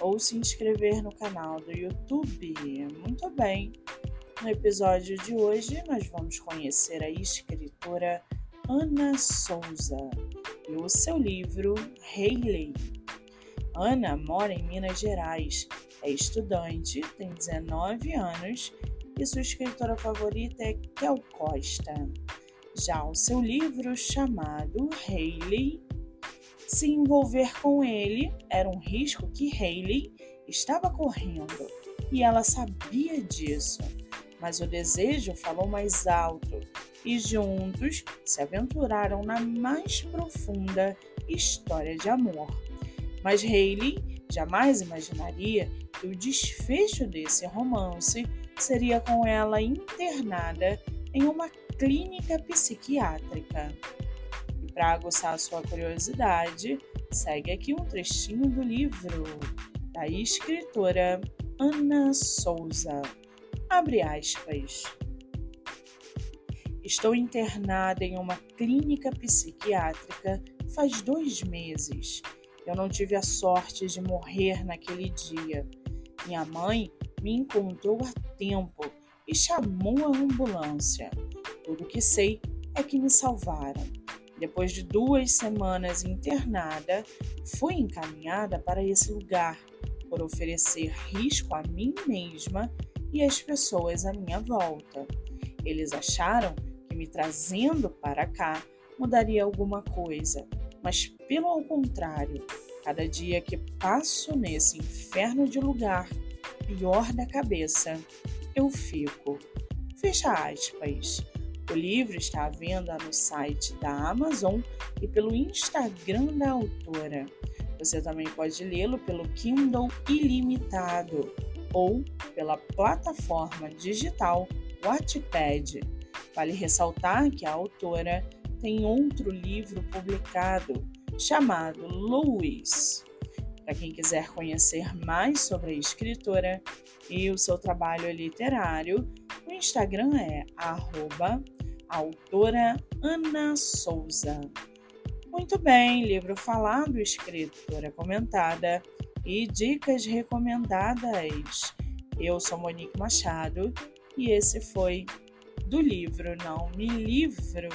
ou se inscrever no canal do YouTube. Muito bem! No episódio de hoje, nós vamos conhecer a escritora Ana Souza e o seu livro Hayley. Ana mora em Minas Gerais, é estudante, tem 19 anos e sua escritora favorita é Kel Costa. Já o seu livro chamado Hayley se envolver com ele era um risco que Hayley estava correndo e ela sabia disso, mas o desejo falou mais alto e juntos se aventuraram na mais profunda história de amor. Mas Hayley jamais imaginaria que o desfecho desse romance seria com ela internada em uma clínica psiquiátrica. Para aguçar sua curiosidade, segue aqui um trechinho do livro da escritora Ana Souza. Abre aspas. Estou internada em uma clínica psiquiátrica faz dois meses. Eu não tive a sorte de morrer naquele dia. Minha mãe me encontrou a tempo e chamou a ambulância. Tudo que sei é que me salvaram. Depois de duas semanas internada, fui encaminhada para esse lugar por oferecer risco a mim mesma e às pessoas à minha volta. Eles acharam que me trazendo para cá mudaria alguma coisa, mas pelo contrário, cada dia que passo nesse inferno de lugar, pior da cabeça, eu fico. Fecha aspas. O livro está à venda no site da Amazon e pelo Instagram da autora. Você também pode lê-lo pelo Kindle Ilimitado ou pela plataforma digital Wattpad. Vale ressaltar que a autora tem outro livro publicado chamado Louis. Para quem quiser conhecer mais sobre a escritora e o seu trabalho literário, o Instagram é arroba autora Ana Souza. Muito bem, livro falado, escritora comentada e dicas recomendadas. Eu sou Monique Machado e esse foi do livro Não Me Livro.